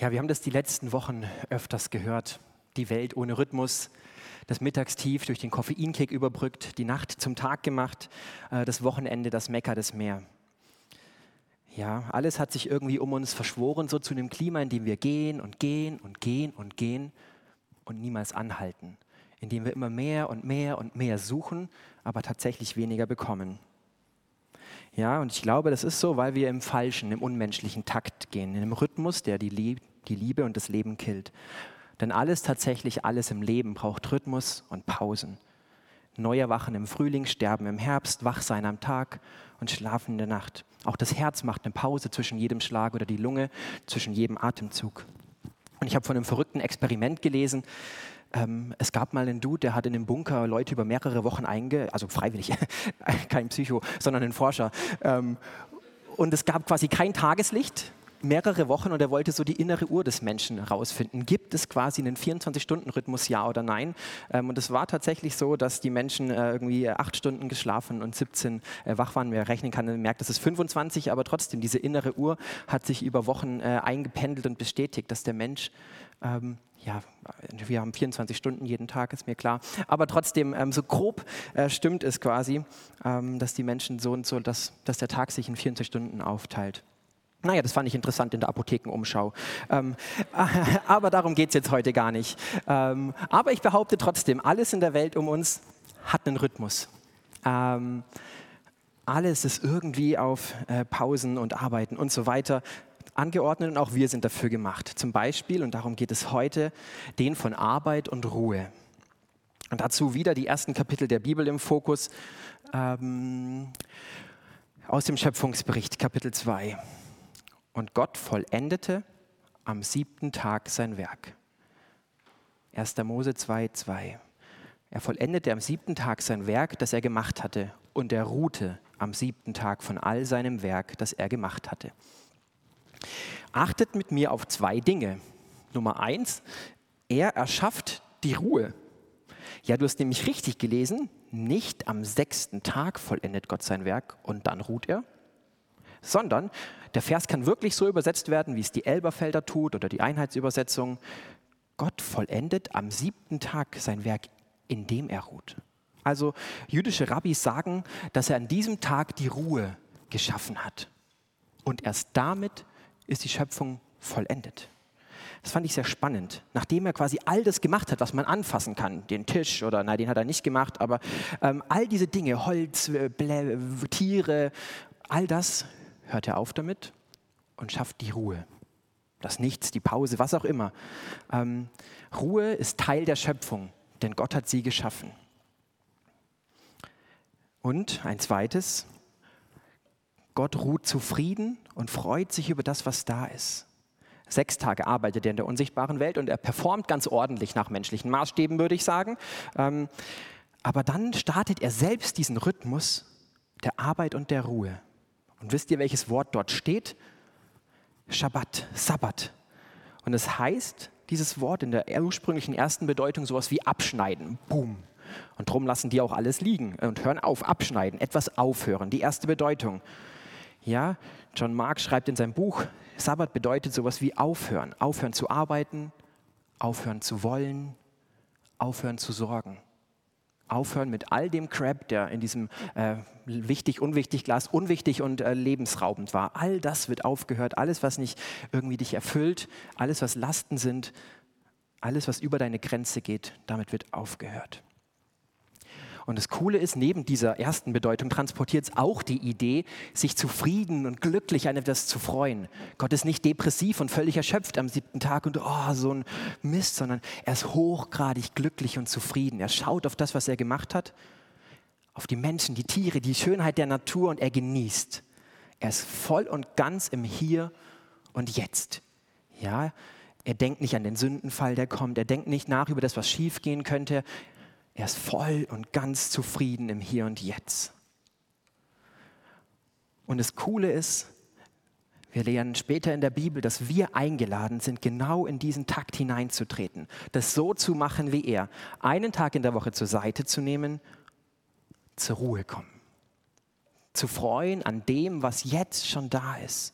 Ja, wir haben das die letzten Wochen öfters gehört. Die Welt ohne Rhythmus, das Mittagstief durch den Koffeinkick überbrückt, die Nacht zum Tag gemacht, äh, das Wochenende das Mecker des Meer. Ja, alles hat sich irgendwie um uns verschworen, so zu einem Klima, in dem wir gehen und gehen und gehen und gehen und niemals anhalten, in dem wir immer mehr und mehr und mehr suchen, aber tatsächlich weniger bekommen. Ja, und ich glaube, das ist so, weil wir im falschen, im unmenschlichen Takt gehen, in einem Rhythmus, der die, die Liebe und das Leben killt. Denn alles, tatsächlich alles im Leben braucht Rhythmus und Pausen. Neu erwachen im Frühling, sterben im Herbst, wach sein am Tag und schlafen in der Nacht. Auch das Herz macht eine Pause zwischen jedem Schlag oder die Lunge zwischen jedem Atemzug. Und ich habe von einem verrückten Experiment gelesen. Ähm, es gab mal einen Dude, der hat in einem Bunker Leute über mehrere Wochen einge, also freiwillig, kein Psycho, sondern ein Forscher. Ähm, und es gab quasi kein Tageslicht mehrere Wochen und er wollte so die innere Uhr des Menschen herausfinden. Gibt es quasi einen 24-Stunden-Rhythmus, ja oder nein? Ähm, und es war tatsächlich so, dass die Menschen äh, irgendwie acht Stunden geschlafen und 17 äh, wach waren. Wer rechnen kann, merkt, das ist 25, aber trotzdem, diese innere Uhr hat sich über Wochen äh, eingependelt und bestätigt, dass der Mensch ähm, ja, wir haben 24 Stunden jeden Tag, ist mir klar. Aber trotzdem, ähm, so grob äh, stimmt es quasi, ähm, dass die Menschen so und so, dass, dass der Tag sich in 24 Stunden aufteilt. Naja, das fand ich interessant in der Apothekenumschau. Ähm, aber darum geht es jetzt heute gar nicht. Ähm, aber ich behaupte trotzdem, alles in der Welt um uns hat einen Rhythmus. Ähm, alles ist irgendwie auf äh, Pausen und Arbeiten und so weiter angeordnet und auch wir sind dafür gemacht. Zum Beispiel, und darum geht es heute, den von Arbeit und Ruhe. Und dazu wieder die ersten Kapitel der Bibel im Fokus ähm, aus dem Schöpfungsbericht, Kapitel 2. Und Gott vollendete am siebten Tag sein Werk. 1. Mose 2, 2. Er vollendete am siebten Tag sein Werk, das er gemacht hatte, und er ruhte am siebten Tag von all seinem Werk, das er gemacht hatte. Achtet mit mir auf zwei Dinge. Nummer eins, er erschafft die Ruhe. Ja, du hast nämlich richtig gelesen, nicht am sechsten Tag vollendet Gott sein Werk und dann ruht er, sondern der Vers kann wirklich so übersetzt werden, wie es die Elberfelder tut oder die Einheitsübersetzung. Gott vollendet am siebten Tag sein Werk, indem er ruht. Also jüdische Rabbis sagen, dass er an diesem Tag die Ruhe geschaffen hat. Und erst damit ist die Schöpfung vollendet. Das fand ich sehr spannend. Nachdem er quasi all das gemacht hat, was man anfassen kann, den Tisch oder nein, den hat er nicht gemacht, aber ähm, all diese Dinge, Holz, äh, Tiere, all das hört er auf damit und schafft die Ruhe. Das Nichts, die Pause, was auch immer. Ähm, Ruhe ist Teil der Schöpfung, denn Gott hat sie geschaffen. Und ein zweites, Gott ruht zufrieden und freut sich über das, was da ist. Sechs Tage arbeitet er in der unsichtbaren Welt und er performt ganz ordentlich nach menschlichen Maßstäben, würde ich sagen. Ähm, aber dann startet er selbst diesen Rhythmus der Arbeit und der Ruhe. Und wisst ihr, welches Wort dort steht? Shabbat, Sabbat. Und es heißt, dieses Wort in der ursprünglichen ersten Bedeutung sowas wie abschneiden. Boom. Und darum lassen die auch alles liegen und hören auf, abschneiden, etwas aufhören. Die erste Bedeutung. Ja, John Mark schreibt in seinem Buch, Sabbat bedeutet sowas wie aufhören. Aufhören zu arbeiten, aufhören zu wollen, aufhören zu sorgen aufhören mit all dem Crap, der in diesem äh, wichtig, unwichtig Glas unwichtig und äh, lebensraubend war. All das wird aufgehört, alles, was nicht irgendwie dich erfüllt, alles, was Lasten sind, alles, was über deine Grenze geht, damit wird aufgehört. Und das Coole ist, neben dieser ersten Bedeutung transportiert es auch die Idee, sich zufrieden und glücklich an etwas zu freuen. Gott ist nicht depressiv und völlig erschöpft am siebten Tag und oh, so ein Mist, sondern er ist hochgradig glücklich und zufrieden. Er schaut auf das, was er gemacht hat, auf die Menschen, die Tiere, die Schönheit der Natur und er genießt. Er ist voll und ganz im Hier und Jetzt. Ja, er denkt nicht an den Sündenfall, der kommt. Er denkt nicht nach über das, was schiefgehen könnte. Er ist voll und ganz zufrieden im Hier und Jetzt. Und das Coole ist, wir lernen später in der Bibel, dass wir eingeladen sind, genau in diesen Takt hineinzutreten, das so zu machen wie er, einen Tag in der Woche zur Seite zu nehmen, zur Ruhe kommen, zu freuen an dem, was jetzt schon da ist.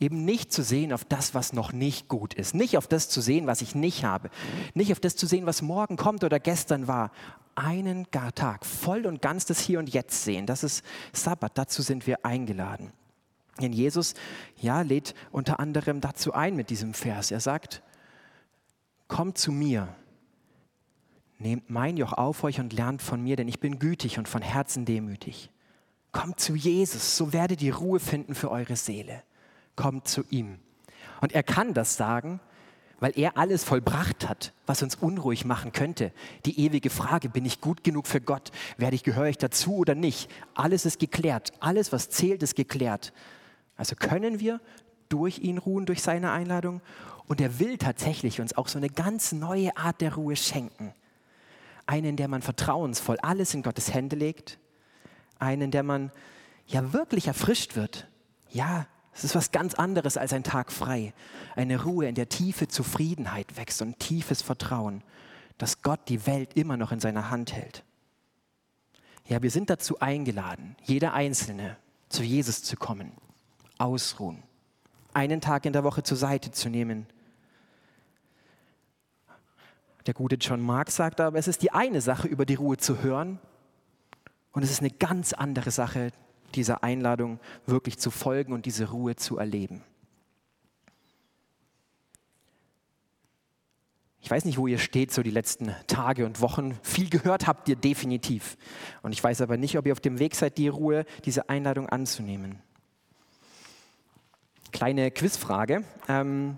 Eben nicht zu sehen auf das, was noch nicht gut ist. Nicht auf das zu sehen, was ich nicht habe. Nicht auf das zu sehen, was morgen kommt oder gestern war. Einen Tag voll und ganz das Hier und Jetzt sehen. Das ist Sabbat. Dazu sind wir eingeladen. Denn Jesus ja, lädt unter anderem dazu ein mit diesem Vers. Er sagt, kommt zu mir, nehmt mein Joch auf euch und lernt von mir, denn ich bin gütig und von Herzen demütig. Kommt zu Jesus, so werdet ihr Ruhe finden für eure Seele kommt zu ihm. Und er kann das sagen, weil er alles vollbracht hat, was uns unruhig machen könnte. Die ewige Frage, bin ich gut genug für Gott? Werde ich, gehöre ich dazu oder nicht? Alles ist geklärt. Alles, was zählt, ist geklärt. Also können wir durch ihn ruhen, durch seine Einladung. Und er will tatsächlich uns auch so eine ganz neue Art der Ruhe schenken. Einen, in der man vertrauensvoll alles in Gottes Hände legt. Einen, in der man ja wirklich erfrischt wird. Ja, es ist was ganz anderes als ein Tag frei. Eine Ruhe, in der tiefe Zufriedenheit wächst und tiefes Vertrauen, dass Gott die Welt immer noch in seiner Hand hält. Ja, wir sind dazu eingeladen, jeder Einzelne zu Jesus zu kommen, ausruhen, einen Tag in der Woche zur Seite zu nehmen. Der gute John Mark sagt aber, es ist die eine Sache, über die Ruhe zu hören, und es ist eine ganz andere Sache, dieser Einladung wirklich zu folgen und diese Ruhe zu erleben. Ich weiß nicht, wo ihr steht, so die letzten Tage und Wochen. Viel gehört habt ihr definitiv. Und ich weiß aber nicht, ob ihr auf dem Weg seid, die Ruhe, diese Einladung anzunehmen. Kleine Quizfrage. Ähm,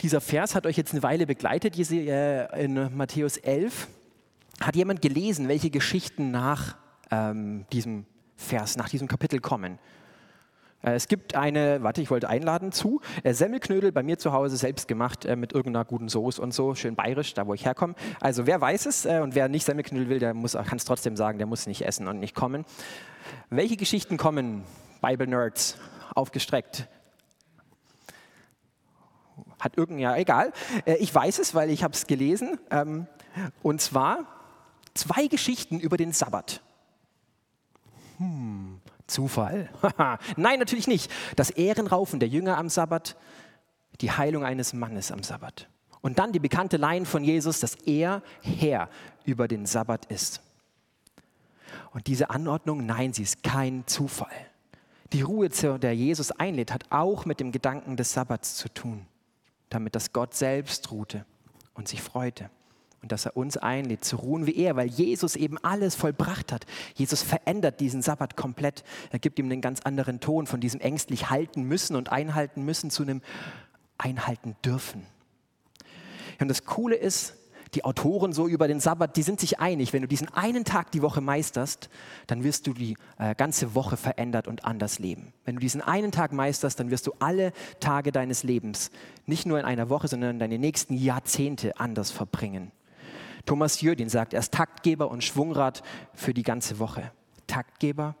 dieser Vers hat euch jetzt eine Weile begleitet, äh, in Matthäus 11. Hat jemand gelesen, welche Geschichten nach ähm, diesem Vers, nach diesem Kapitel kommen. Äh, es gibt eine, warte, ich wollte einladen zu, äh, Semmelknödel bei mir zu Hause selbst gemacht äh, mit irgendeiner guten Soße und so, schön bayerisch, da wo ich herkomme. Also wer weiß es und wer nicht Semmelknödel will, der kann es trotzdem sagen, der muss nicht essen und nicht kommen. Welche Geschichten kommen, Bible Nerds, aufgestreckt? Hat irgendein, ja, egal. Ich weiß es, weil ich habe es gelesen. Ähm, und zwar zwei Geschichten über den Sabbat. Hm, Zufall. Nein, natürlich nicht. Das Ehrenraufen der Jünger am Sabbat, die Heilung eines Mannes am Sabbat. Und dann die bekannte Line von Jesus, dass er Herr über den Sabbat ist. Und diese Anordnung, nein, sie ist kein Zufall. Die Ruhe, zu der Jesus einlädt, hat auch mit dem Gedanken des Sabbats zu tun, damit das Gott selbst ruhte und sich freute und dass er uns einlädt, zu ruhen wie er, weil Jesus eben alles vollbracht hat. Jesus verändert diesen Sabbat komplett. Er gibt ihm einen ganz anderen Ton von diesem ängstlich halten müssen und einhalten müssen zu einem einhalten dürfen. Und das Coole ist, die Autoren so über den Sabbat, die sind sich einig, wenn du diesen einen Tag die Woche meisterst, dann wirst du die äh, ganze Woche verändert und anders leben. Wenn du diesen einen Tag meisterst, dann wirst du alle Tage deines Lebens, nicht nur in einer Woche, sondern deine nächsten Jahrzehnte anders verbringen. Thomas Jödin sagt, er ist Taktgeber und Schwungrad für die ganze Woche. Taktgeber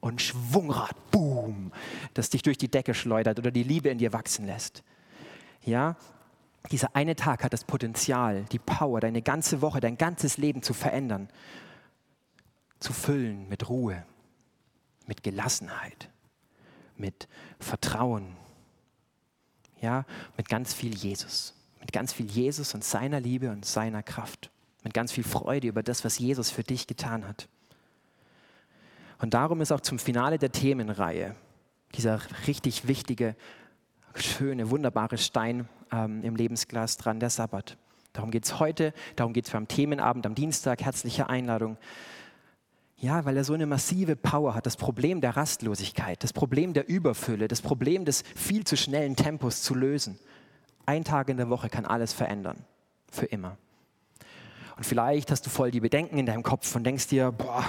und Schwungrad, boom, das dich durch die Decke schleudert oder die Liebe in dir wachsen lässt. Ja, dieser eine Tag hat das Potenzial, die Power, deine ganze Woche, dein ganzes Leben zu verändern, zu füllen mit Ruhe, mit Gelassenheit, mit Vertrauen, ja, mit ganz viel Jesus mit ganz viel Jesus und seiner Liebe und seiner Kraft, mit ganz viel Freude über das, was Jesus für dich getan hat. Und darum ist auch zum Finale der Themenreihe dieser richtig wichtige, schöne, wunderbare Stein ähm, im Lebensglas dran, der Sabbat. Darum geht es heute, darum geht es beim Themenabend am Dienstag, herzliche Einladung. Ja, weil er so eine massive Power hat, das Problem der Rastlosigkeit, das Problem der Überfülle, das Problem des viel zu schnellen Tempos zu lösen. Ein Tag in der Woche kann alles verändern. Für immer. Und vielleicht hast du voll die Bedenken in deinem Kopf und denkst dir, boah,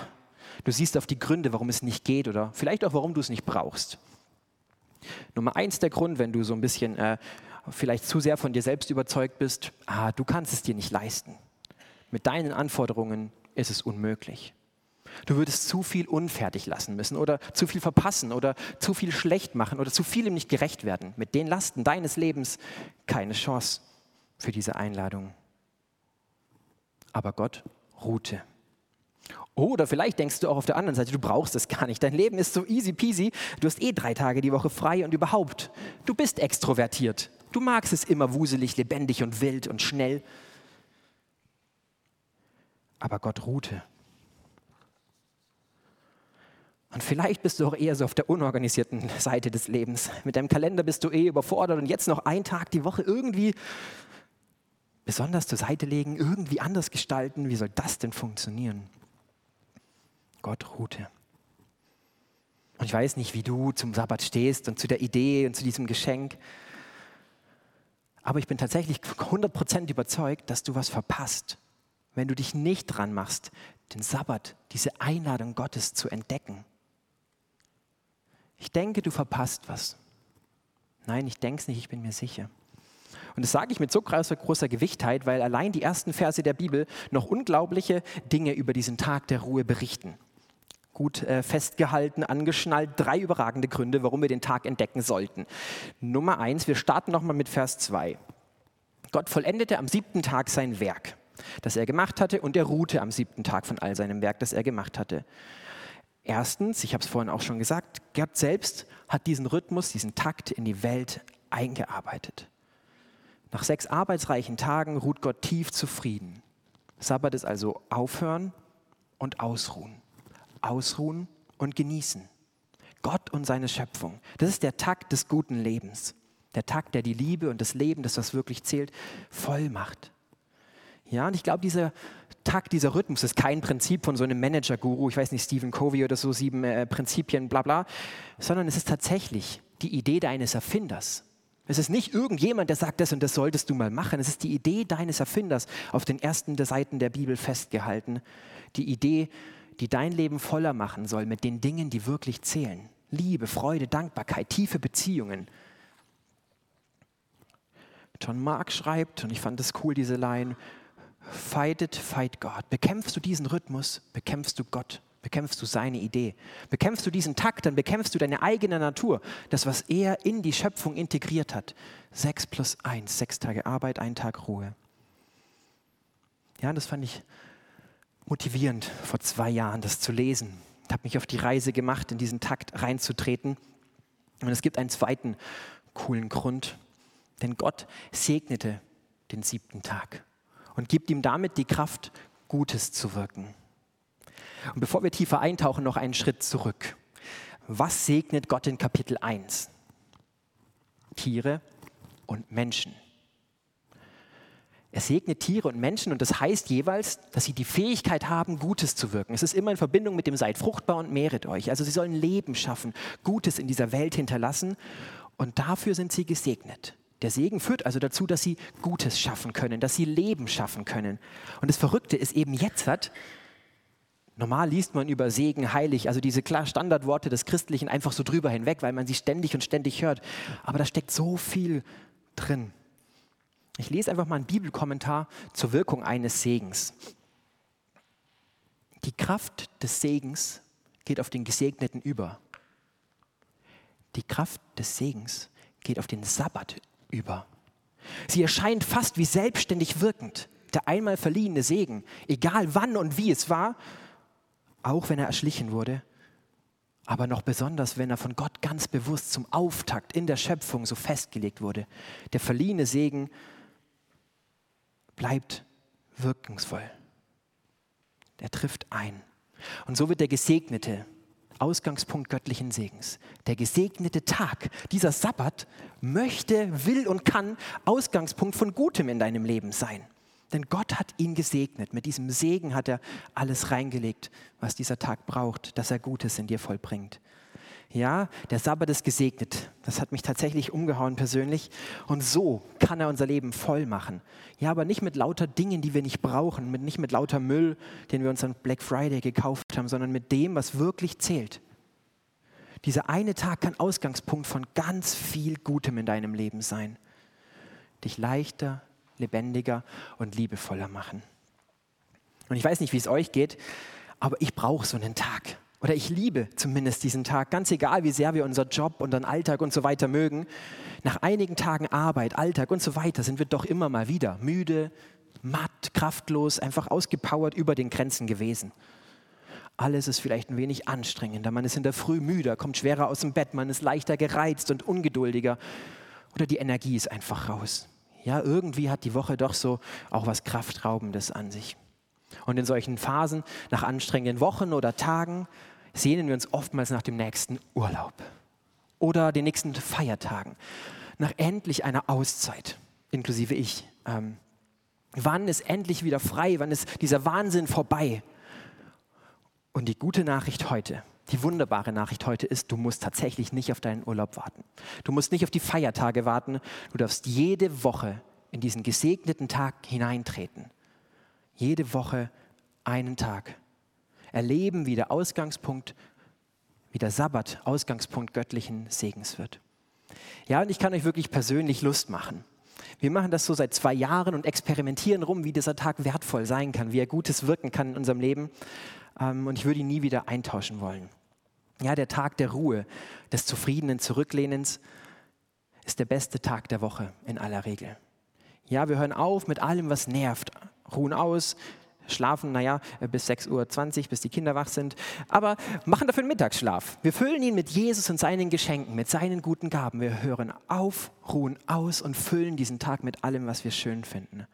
du siehst auf die Gründe, warum es nicht geht oder vielleicht auch, warum du es nicht brauchst. Nummer eins der Grund, wenn du so ein bisschen äh, vielleicht zu sehr von dir selbst überzeugt bist, ah, du kannst es dir nicht leisten. Mit deinen Anforderungen ist es unmöglich. Du würdest zu viel unfertig lassen müssen oder zu viel verpassen oder zu viel schlecht machen oder zu vielem nicht gerecht werden. Mit den Lasten deines Lebens keine Chance für diese Einladung. Aber Gott ruhte. Oder vielleicht denkst du auch auf der anderen Seite, du brauchst es gar nicht. Dein Leben ist so easy peasy. Du hast eh drei Tage die Woche frei und überhaupt. Du bist extrovertiert. Du magst es immer wuselig, lebendig und wild und schnell. Aber Gott ruhte. Und vielleicht bist du auch eher so auf der unorganisierten Seite des Lebens. Mit deinem Kalender bist du eh überfordert und jetzt noch einen Tag die Woche irgendwie besonders zur Seite legen, irgendwie anders gestalten. Wie soll das denn funktionieren? Gott ruhte. Und ich weiß nicht, wie du zum Sabbat stehst und zu der Idee und zu diesem Geschenk. Aber ich bin tatsächlich 100% überzeugt, dass du was verpasst, wenn du dich nicht dran machst, den Sabbat, diese Einladung Gottes zu entdecken. Ich denke, du verpasst was. Nein, ich denke es nicht, ich bin mir sicher. Und das sage ich mit so großer, großer Gewichtheit, weil allein die ersten Verse der Bibel noch unglaubliche Dinge über diesen Tag der Ruhe berichten gut äh, festgehalten, angeschnallt. Drei überragende Gründe, warum wir den Tag entdecken sollten. Nummer eins, wir starten nochmal mit Vers 2. Gott vollendete am siebten Tag sein Werk, das er gemacht hatte, und er ruhte am siebten Tag von all seinem Werk, das er gemacht hatte. Erstens, ich habe es vorhin auch schon gesagt, Gott selbst hat diesen Rhythmus, diesen Takt in die Welt eingearbeitet. Nach sechs arbeitsreichen Tagen ruht Gott tief zufrieden. Sabbat ist also aufhören und ausruhen ausruhen und genießen. Gott und seine Schöpfung. Das ist der Takt des guten Lebens. Der Takt, der die Liebe und das Leben, das was wirklich zählt, voll macht. Ja, und ich glaube, dieser Takt, dieser Rhythmus ist kein Prinzip von so einem Manager-Guru, ich weiß nicht, Stephen Covey oder so, sieben äh, Prinzipien, bla bla, sondern es ist tatsächlich die Idee deines Erfinders. Es ist nicht irgendjemand, der sagt, das und das solltest du mal machen. Es ist die Idee deines Erfinders auf den ersten Seiten der Bibel festgehalten. Die Idee, die dein Leben voller machen soll mit den Dingen, die wirklich zählen. Liebe, Freude, Dankbarkeit, tiefe Beziehungen. John Mark schreibt, und ich fand es cool, diese Line, Fight it, fight God. Bekämpfst du diesen Rhythmus, bekämpfst du Gott, bekämpfst du seine Idee. Bekämpfst du diesen Takt, dann bekämpfst du deine eigene Natur, das, was er in die Schöpfung integriert hat. Sechs plus eins, sechs Tage Arbeit, ein Tag Ruhe. Ja, das fand ich motivierend vor zwei Jahren, das zu lesen. Ich habe mich auf die Reise gemacht, in diesen Takt reinzutreten. Und es gibt einen zweiten coolen Grund, denn Gott segnete den siebten Tag und gibt ihm damit die Kraft, Gutes zu wirken. Und bevor wir tiefer eintauchen, noch einen Schritt zurück. Was segnet Gott in Kapitel 1? Tiere und Menschen. Er segnet Tiere und Menschen und das heißt jeweils, dass sie die Fähigkeit haben, Gutes zu wirken. Es ist immer in Verbindung mit dem Seid fruchtbar und mehret euch. Also sie sollen Leben schaffen, Gutes in dieser Welt hinterlassen und dafür sind sie gesegnet. Der Segen führt also dazu, dass sie Gutes schaffen können, dass sie Leben schaffen können. Und das Verrückte ist eben jetzt hat, normal liest man über Segen, heilig, also diese klar Standardworte des Christlichen einfach so drüber hinweg, weil man sie ständig und ständig hört. Aber da steckt so viel drin. Ich lese einfach mal einen Bibelkommentar zur Wirkung eines Segens. Die Kraft des Segens geht auf den Gesegneten über. Die Kraft des Segens geht auf den Sabbat über. Sie erscheint fast wie selbstständig wirkend. Der einmal verliehene Segen, egal wann und wie es war, auch wenn er erschlichen wurde, aber noch besonders, wenn er von Gott ganz bewusst zum Auftakt in der Schöpfung so festgelegt wurde. Der verliehene Segen bleibt wirkungsvoll. Er trifft ein. Und so wird der Gesegnete Ausgangspunkt göttlichen Segens. Der gesegnete Tag, dieser Sabbat, möchte, will und kann Ausgangspunkt von Gutem in deinem Leben sein. Denn Gott hat ihn gesegnet. Mit diesem Segen hat er alles reingelegt, was dieser Tag braucht, dass er Gutes in dir vollbringt. Ja, der Sabbat ist gesegnet. Das hat mich tatsächlich umgehauen persönlich. Und so kann er unser Leben voll machen. Ja, aber nicht mit lauter Dingen, die wir nicht brauchen, mit, nicht mit lauter Müll, den wir uns an Black Friday gekauft haben, sondern mit dem, was wirklich zählt. Dieser eine Tag kann Ausgangspunkt von ganz viel Gutem in deinem Leben sein. Dich leichter, lebendiger und liebevoller machen. Und ich weiß nicht, wie es euch geht, aber ich brauche so einen Tag. Oder ich liebe zumindest diesen Tag, ganz egal, wie sehr wir unser Job, unseren Alltag und so weiter mögen. Nach einigen Tagen Arbeit, Alltag und so weiter sind wir doch immer mal wieder müde, matt, kraftlos, einfach ausgepowert über den Grenzen gewesen. Alles ist vielleicht ein wenig anstrengender. Man ist in der Früh müder, kommt schwerer aus dem Bett, man ist leichter gereizt und ungeduldiger. Oder die Energie ist einfach raus. Ja, irgendwie hat die Woche doch so auch was Kraftraubendes an sich. Und in solchen Phasen, nach anstrengenden Wochen oder Tagen, sehnen wir uns oftmals nach dem nächsten Urlaub oder den nächsten Feiertagen, nach endlich einer Auszeit, inklusive ich. Ähm, wann ist endlich wieder frei? Wann ist dieser Wahnsinn vorbei? Und die gute Nachricht heute, die wunderbare Nachricht heute ist, du musst tatsächlich nicht auf deinen Urlaub warten. Du musst nicht auf die Feiertage warten. Du darfst jede Woche in diesen gesegneten Tag hineintreten. Jede Woche einen Tag. Erleben, wie der Ausgangspunkt, wie der Sabbat Ausgangspunkt göttlichen Segens wird. Ja, und ich kann euch wirklich persönlich Lust machen. Wir machen das so seit zwei Jahren und experimentieren rum, wie dieser Tag wertvoll sein kann, wie er Gutes wirken kann in unserem Leben. Ähm, und ich würde ihn nie wieder eintauschen wollen. Ja, der Tag der Ruhe, des zufriedenen Zurücklehnens ist der beste Tag der Woche in aller Regel. Ja, wir hören auf mit allem, was nervt, ruhen aus, schlafen, naja, bis 6.20 Uhr, bis die Kinder wach sind, aber machen dafür einen Mittagsschlaf. Wir füllen ihn mit Jesus und seinen Geschenken, mit seinen guten Gaben. Wir hören auf, ruhen aus und füllen diesen Tag mit allem, was wir schön finden.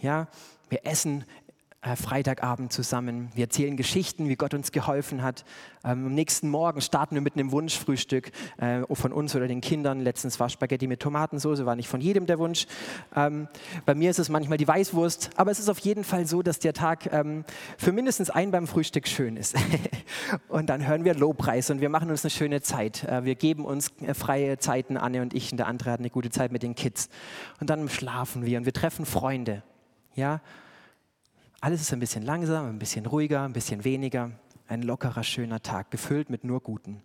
Ja, wir essen äh, Freitagabend zusammen. Wir erzählen Geschichten, wie Gott uns geholfen hat. Ähm, am nächsten Morgen starten wir mit einem Wunschfrühstück äh, von uns oder den Kindern. Letztens war Spaghetti mit Tomatensauce, war nicht von jedem der Wunsch. Ähm, bei mir ist es manchmal die Weißwurst, aber es ist auf jeden Fall so, dass der Tag ähm, für mindestens einen beim Frühstück schön ist. und dann hören wir Lobpreis und wir machen uns eine schöne Zeit. Äh, wir geben uns äh, freie Zeiten, Anne und ich, und der andere hat eine gute Zeit mit den Kids. Und dann schlafen wir und wir treffen Freunde. Ja, alles ist ein bisschen langsamer, ein bisschen ruhiger, ein bisschen weniger. Ein lockerer, schöner Tag, gefüllt mit nur Guten.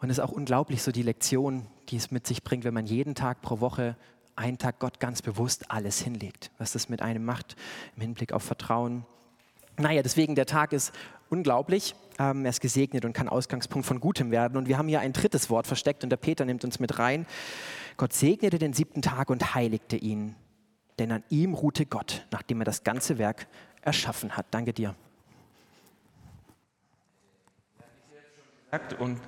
Und es ist auch unglaublich, so die Lektion, die es mit sich bringt, wenn man jeden Tag pro Woche einen Tag Gott ganz bewusst alles hinlegt, was das mit einem macht im Hinblick auf Vertrauen. Naja, deswegen der Tag ist unglaublich. Ähm, er ist gesegnet und kann Ausgangspunkt von Gutem werden. Und wir haben hier ein drittes Wort versteckt und der Peter nimmt uns mit rein. Gott segnete den siebten Tag und heiligte ihn denn an ihm ruhte Gott, nachdem er das ganze Werk erschaffen hat. Danke dir. Und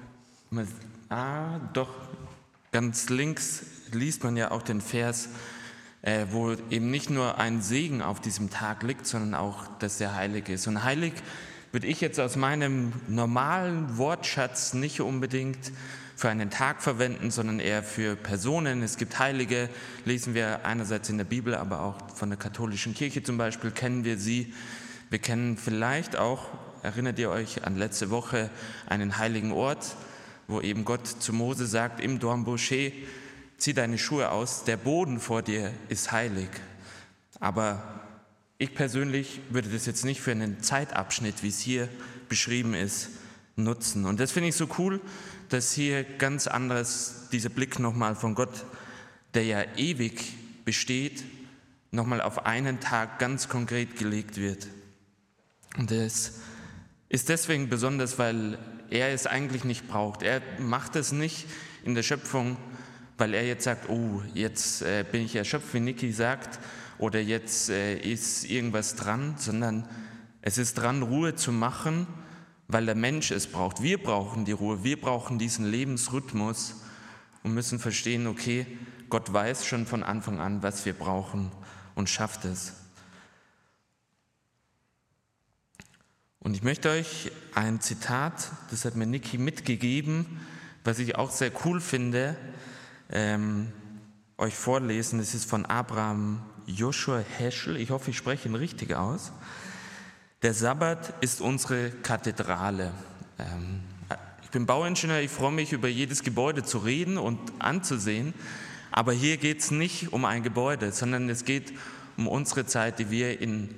ah, doch ganz links liest man ja auch den Vers, äh, wo eben nicht nur ein Segen auf diesem Tag liegt, sondern auch, dass er heilig ist. Und heilig würde ich jetzt aus meinem normalen Wortschatz nicht unbedingt für einen Tag verwenden, sondern eher für Personen. Es gibt Heilige, lesen wir einerseits in der Bibel, aber auch von der katholischen Kirche zum Beispiel kennen wir sie. Wir kennen vielleicht auch, erinnert ihr euch an letzte Woche, einen heiligen Ort, wo eben Gott zu Mose sagt, im Dornbusch, zieh deine Schuhe aus, der Boden vor dir ist heilig. Aber ich persönlich würde das jetzt nicht für einen Zeitabschnitt, wie es hier beschrieben ist, nutzen. Und das finde ich so cool, dass hier ganz anderes, dieser Blick nochmal von Gott, der ja ewig besteht, nochmal auf einen Tag ganz konkret gelegt wird. Und das ist deswegen besonders, weil er es eigentlich nicht braucht. Er macht es nicht in der Schöpfung, weil er jetzt sagt, oh, jetzt äh, bin ich erschöpft, wie Niki sagt, oder jetzt äh, ist irgendwas dran, sondern es ist dran, Ruhe zu machen weil der Mensch es braucht. Wir brauchen die Ruhe, wir brauchen diesen Lebensrhythmus und müssen verstehen, okay, Gott weiß schon von Anfang an, was wir brauchen und schafft es. Und ich möchte euch ein Zitat, das hat mir Niki mitgegeben, was ich auch sehr cool finde, ähm, euch vorlesen. Das ist von Abraham Joshua Heschel. Ich hoffe, ich spreche ihn richtig aus. Der Sabbat ist unsere Kathedrale. Ähm, ich bin Bauingenieur, ich freue mich, über jedes Gebäude zu reden und anzusehen. Aber hier geht es nicht um ein Gebäude, sondern es geht um unsere Zeit, die wir in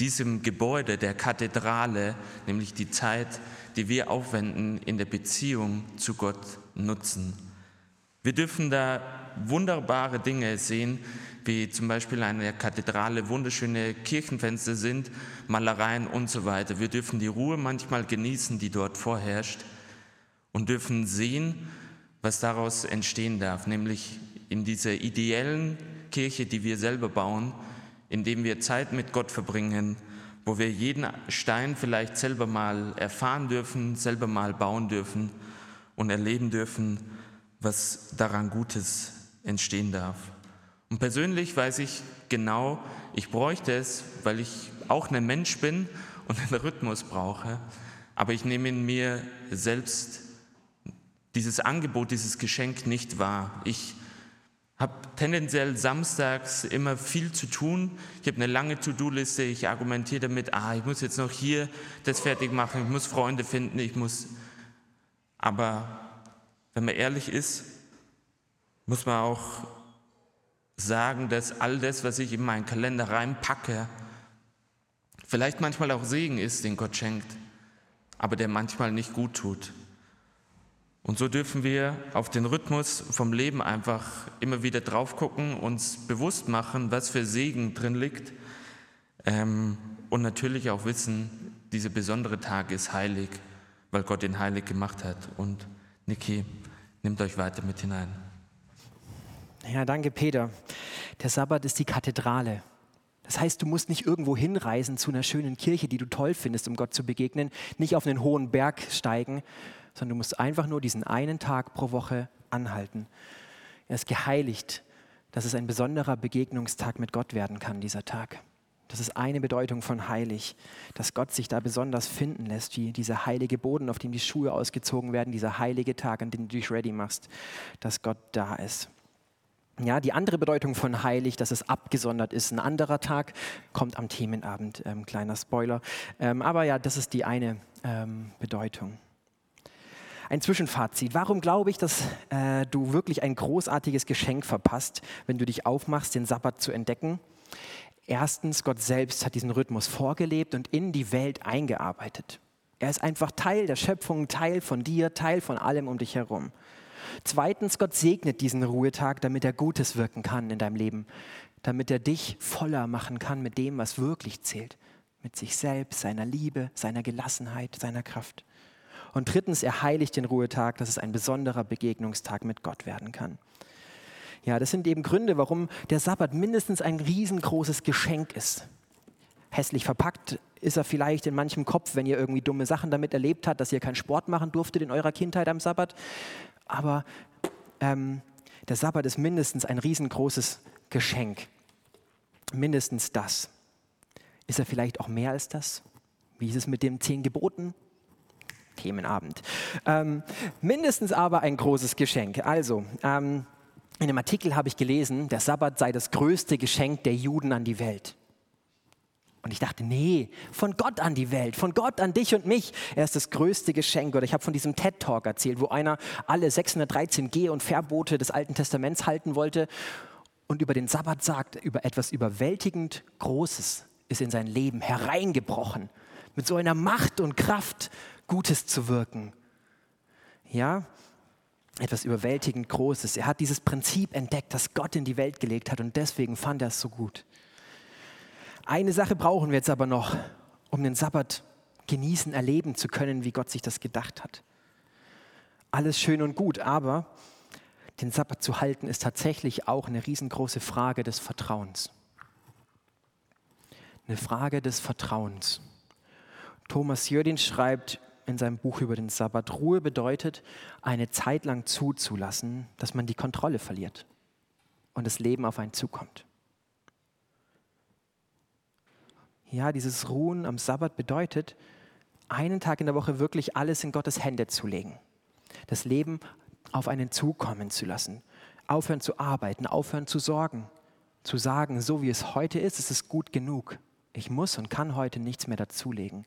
diesem Gebäude der Kathedrale, nämlich die Zeit, die wir aufwenden in der Beziehung zu Gott nutzen. Wir dürfen da wunderbare Dinge sehen, wie zum Beispiel eine Kathedrale wunderschöne Kirchenfenster sind, Malereien und so weiter. Wir dürfen die Ruhe manchmal genießen, die dort vorherrscht und dürfen sehen, was daraus entstehen darf, nämlich in dieser ideellen Kirche, die wir selber bauen, indem wir Zeit mit Gott verbringen, wo wir jeden Stein vielleicht selber mal erfahren dürfen, selber mal bauen dürfen und erleben dürfen, was daran Gutes entstehen darf. Und persönlich weiß ich genau, ich bräuchte es, weil ich auch ein Mensch bin und einen Rhythmus brauche, aber ich nehme in mir selbst dieses Angebot, dieses Geschenk nicht wahr. Ich habe tendenziell samstags immer viel zu tun. Ich habe eine lange To-Do-Liste. Ich argumentiere damit, ah, ich muss jetzt noch hier das fertig machen, ich muss Freunde finden, ich muss. Aber wenn man ehrlich ist, muss man auch sagen, dass all das, was ich in meinen Kalender reinpacke, vielleicht manchmal auch Segen ist, den Gott schenkt, aber der manchmal nicht gut tut. Und so dürfen wir auf den Rhythmus vom Leben einfach immer wieder drauf gucken, uns bewusst machen, was für Segen drin liegt ähm, und natürlich auch wissen, dieser besondere Tag ist heilig, weil Gott ihn heilig gemacht hat. Und Niki, nimmt euch weiter mit hinein. Ja, danke, Peter. Der Sabbat ist die Kathedrale. Das heißt, du musst nicht irgendwo hinreisen zu einer schönen Kirche, die du toll findest, um Gott zu begegnen, nicht auf einen hohen Berg steigen, sondern du musst einfach nur diesen einen Tag pro Woche anhalten. Er ist geheiligt, dass es ein besonderer Begegnungstag mit Gott werden kann, dieser Tag. Das ist eine Bedeutung von heilig, dass Gott sich da besonders finden lässt, wie dieser heilige Boden, auf dem die Schuhe ausgezogen werden, dieser heilige Tag, an dem du dich ready machst, dass Gott da ist. Ja, die andere Bedeutung von heilig, dass es abgesondert ist, ein anderer Tag, kommt am Themenabend, ähm, kleiner Spoiler. Ähm, aber ja, das ist die eine ähm, Bedeutung ein Zwischenfazit. Warum glaube ich, dass äh, du wirklich ein großartiges Geschenk verpasst, wenn du dich aufmachst, den Sabbat zu entdecken? Erstens, Gott selbst hat diesen Rhythmus vorgelebt und in die Welt eingearbeitet. Er ist einfach Teil der Schöpfung, Teil von dir, Teil von allem um dich herum. Zweitens, Gott segnet diesen Ruhetag, damit er Gutes wirken kann in deinem Leben, damit er dich voller machen kann mit dem, was wirklich zählt, mit sich selbst, seiner Liebe, seiner Gelassenheit, seiner Kraft. Und drittens, er heiligt den Ruhetag, dass es ein besonderer Begegnungstag mit Gott werden kann. Ja, das sind eben Gründe, warum der Sabbat mindestens ein riesengroßes Geschenk ist. Hässlich verpackt ist er vielleicht in manchem Kopf, wenn ihr irgendwie dumme Sachen damit erlebt habt, dass ihr keinen Sport machen durftet in eurer Kindheit am Sabbat. Aber ähm, der Sabbat ist mindestens ein riesengroßes Geschenk. Mindestens das. Ist er vielleicht auch mehr als das? Wie ist es mit den zehn Geboten? Themenabend. Ähm, mindestens aber ein großes Geschenk. Also, ähm, in einem Artikel habe ich gelesen, der Sabbat sei das größte Geschenk der Juden an die Welt. Und ich dachte, nee, von Gott an die Welt, von Gott an dich und mich. Er ist das größte Geschenk. Oder ich habe von diesem TED-Talk erzählt, wo einer alle 613 Geh- und Verbote des Alten Testaments halten wollte und über den Sabbat sagt, über etwas überwältigend Großes ist in sein Leben hereingebrochen. Mit so einer Macht und Kraft Gutes zu wirken. Ja, etwas überwältigend Großes. Er hat dieses Prinzip entdeckt, das Gott in die Welt gelegt hat und deswegen fand er es so gut. Eine Sache brauchen wir jetzt aber noch, um den Sabbat genießen, erleben zu können, wie Gott sich das gedacht hat. Alles schön und gut, aber den Sabbat zu halten ist tatsächlich auch eine riesengroße Frage des Vertrauens. Eine Frage des Vertrauens. Thomas Jördin schreibt in seinem Buch über den Sabbat, Ruhe bedeutet, eine Zeit lang zuzulassen, dass man die Kontrolle verliert und das Leben auf einen zukommt. Ja, dieses Ruhen am Sabbat bedeutet, einen Tag in der Woche wirklich alles in Gottes Hände zu legen. Das Leben auf einen zukommen zu lassen. Aufhören zu arbeiten, aufhören zu sorgen. Zu sagen, so wie es heute ist, ist es gut genug. Ich muss und kann heute nichts mehr dazulegen.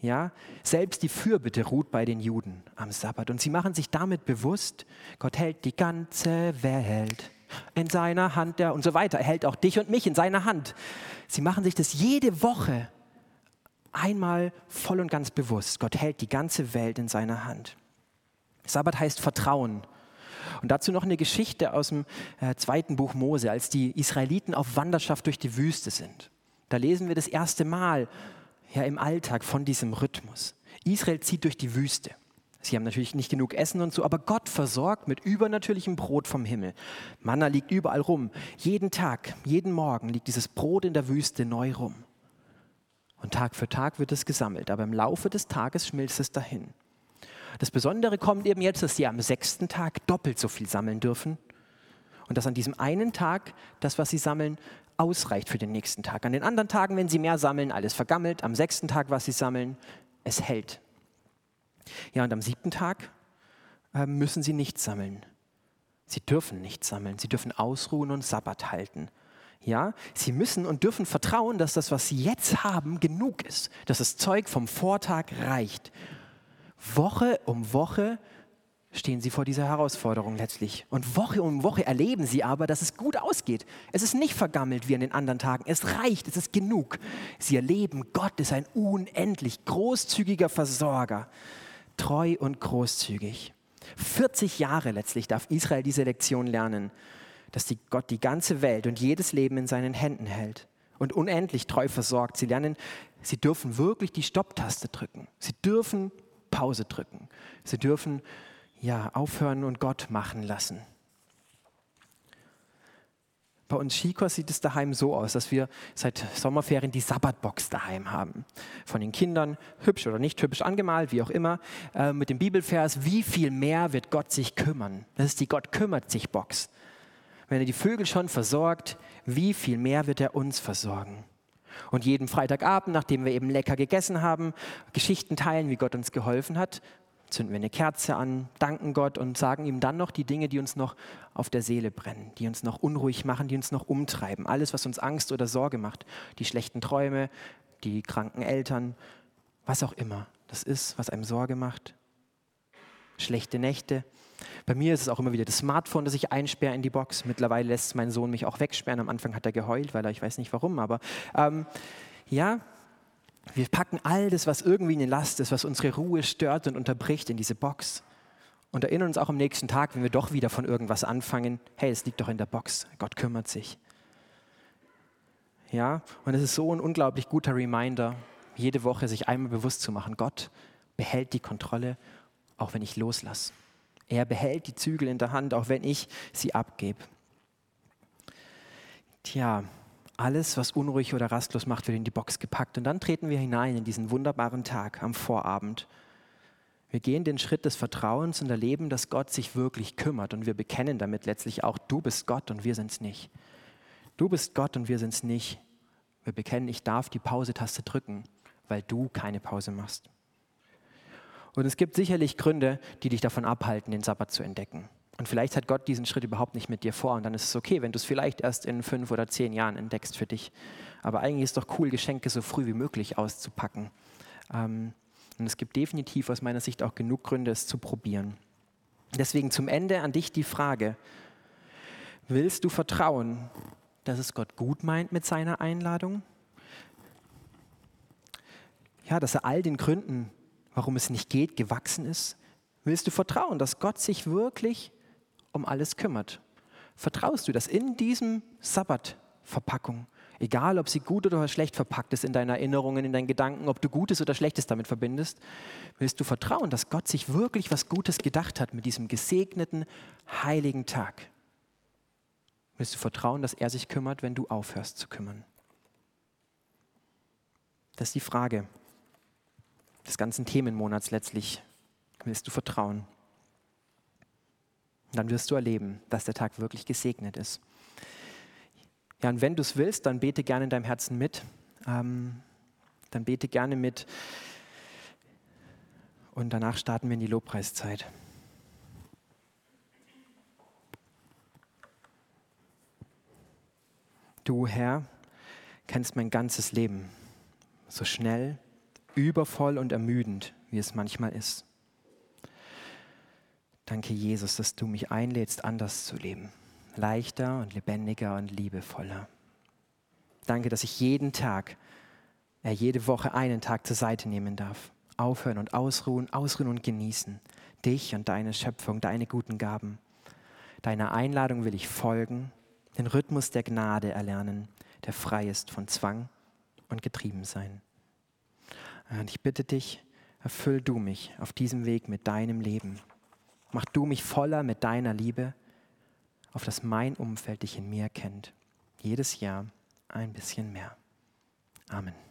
Ja, selbst die Fürbitte ruht bei den Juden am Sabbat und sie machen sich damit bewusst, Gott hält die ganze Welt in seiner Hand der und so weiter. Er hält auch dich und mich in seiner Hand. Sie machen sich das jede Woche einmal voll und ganz bewusst. Gott hält die ganze Welt in seiner Hand. Sabbat heißt Vertrauen. Und dazu noch eine Geschichte aus dem äh, zweiten Buch Mose, als die Israeliten auf Wanderschaft durch die Wüste sind. Da lesen wir das erste Mal ja, im Alltag von diesem Rhythmus. Israel zieht durch die Wüste. Sie haben natürlich nicht genug Essen und so, aber Gott versorgt mit übernatürlichem Brot vom Himmel. Manna liegt überall rum. Jeden Tag, jeden Morgen liegt dieses Brot in der Wüste neu rum. Und Tag für Tag wird es gesammelt, aber im Laufe des Tages schmilzt es dahin. Das Besondere kommt eben jetzt, dass sie am sechsten Tag doppelt so viel sammeln dürfen und dass an diesem einen Tag das, was sie sammeln, ausreicht für den nächsten Tag. An den anderen Tagen, wenn sie mehr sammeln, alles vergammelt. Am sechsten Tag, was sie sammeln, es hält. Ja, und am siebten Tag äh, müssen sie nichts sammeln. Sie dürfen nichts sammeln. Sie dürfen ausruhen und Sabbat halten. Ja, sie müssen und dürfen vertrauen, dass das, was sie jetzt haben, genug ist, dass das Zeug vom Vortag reicht. Woche um Woche stehen sie vor dieser Herausforderung letztlich. Und Woche um Woche erleben sie aber, dass es gut ausgeht. Es ist nicht vergammelt wie an den anderen Tagen. Es reicht, es ist genug. Sie erleben, Gott ist ein unendlich großzügiger Versorger, treu und großzügig. 40 Jahre letztlich darf Israel diese Lektion lernen, dass die Gott die ganze Welt und jedes Leben in seinen Händen hält und unendlich treu versorgt. Sie lernen, sie dürfen wirklich die Stopptaste drücken. Sie dürfen Pause drücken. Sie dürfen ja, aufhören und Gott machen lassen. Bei uns Skikurs sieht es daheim so aus, dass wir seit Sommerferien die Sabbatbox daheim haben. Von den Kindern, hübsch oder nicht hübsch angemalt, wie auch immer, äh, mit dem Bibelvers, wie viel mehr wird Gott sich kümmern? Das ist die Gott kümmert sich Box. Wenn er die Vögel schon versorgt, wie viel mehr wird er uns versorgen? Und jeden Freitagabend, nachdem wir eben lecker gegessen haben, Geschichten teilen, wie Gott uns geholfen hat, zünden wir eine Kerze an, danken Gott und sagen ihm dann noch die Dinge, die uns noch auf der Seele brennen, die uns noch unruhig machen, die uns noch umtreiben. Alles, was uns Angst oder Sorge macht. Die schlechten Träume, die kranken Eltern, was auch immer das ist, was einem Sorge macht. Schlechte Nächte. Bei mir ist es auch immer wieder das Smartphone, das ich einsperre in die Box. Mittlerweile lässt mein Sohn mich auch wegsperren. Am Anfang hat er geheult, weil er, ich weiß nicht warum, aber ähm, ja, wir packen all das, was irgendwie eine Last ist, was unsere Ruhe stört und unterbricht, in diese Box. Und erinnern uns auch am nächsten Tag, wenn wir doch wieder von irgendwas anfangen, hey, es liegt doch in der Box, Gott kümmert sich. Ja, und es ist so ein unglaublich guter Reminder, jede Woche sich einmal bewusst zu machen, Gott behält die Kontrolle, auch wenn ich loslasse. Er behält die Zügel in der Hand, auch wenn ich sie abgebe. Tja, alles, was unruhig oder rastlos macht, wird in die Box gepackt. Und dann treten wir hinein in diesen wunderbaren Tag am Vorabend. Wir gehen den Schritt des Vertrauens und erleben, dass Gott sich wirklich kümmert. Und wir bekennen damit letztlich auch, du bist Gott und wir sind es nicht. Du bist Gott und wir sind es nicht. Wir bekennen, ich darf die Pause-Taste drücken, weil du keine Pause machst. Und es gibt sicherlich Gründe, die dich davon abhalten, den Sabbat zu entdecken. Und vielleicht hat Gott diesen Schritt überhaupt nicht mit dir vor und dann ist es okay, wenn du es vielleicht erst in fünf oder zehn Jahren entdeckst für dich. Aber eigentlich ist es doch cool, Geschenke so früh wie möglich auszupacken. Ähm, und es gibt definitiv aus meiner Sicht auch genug Gründe, es zu probieren. Deswegen zum Ende an dich die Frage, willst du vertrauen, dass es Gott gut meint mit seiner Einladung? Ja, dass er all den Gründen, warum es nicht geht, gewachsen ist? Willst du vertrauen, dass Gott sich wirklich um alles kümmert. Vertraust du, dass in diesem Sabbat-Verpackung, egal ob sie gut oder schlecht verpackt ist in deinen Erinnerungen, in deinen Gedanken, ob du Gutes oder Schlechtes damit verbindest, willst du vertrauen, dass Gott sich wirklich was Gutes gedacht hat mit diesem gesegneten, heiligen Tag? Willst du vertrauen, dass er sich kümmert, wenn du aufhörst zu kümmern? Das ist die Frage des ganzen Themenmonats letztlich. Willst du vertrauen? Dann wirst du erleben, dass der Tag wirklich gesegnet ist. Ja, und wenn du es willst, dann bete gerne in deinem Herzen mit. Ähm, dann bete gerne mit. Und danach starten wir in die Lobpreiszeit. Du, Herr, kennst mein ganzes Leben, so schnell, übervoll und ermüdend, wie es manchmal ist. Danke, Jesus, dass du mich einlädst, anders zu leben. Leichter und lebendiger und liebevoller. Danke, dass ich jeden Tag, äh, jede Woche einen Tag zur Seite nehmen darf. Aufhören und ausruhen, ausruhen und genießen. Dich und deine Schöpfung, deine guten Gaben. Deiner Einladung will ich folgen, den Rhythmus der Gnade erlernen, der frei ist von Zwang und getrieben sein. Und ich bitte dich, erfüll du mich auf diesem Weg mit deinem Leben. Mach du mich voller mit deiner Liebe, auf dass mein Umfeld dich in mir kennt. Jedes Jahr ein bisschen mehr. Amen.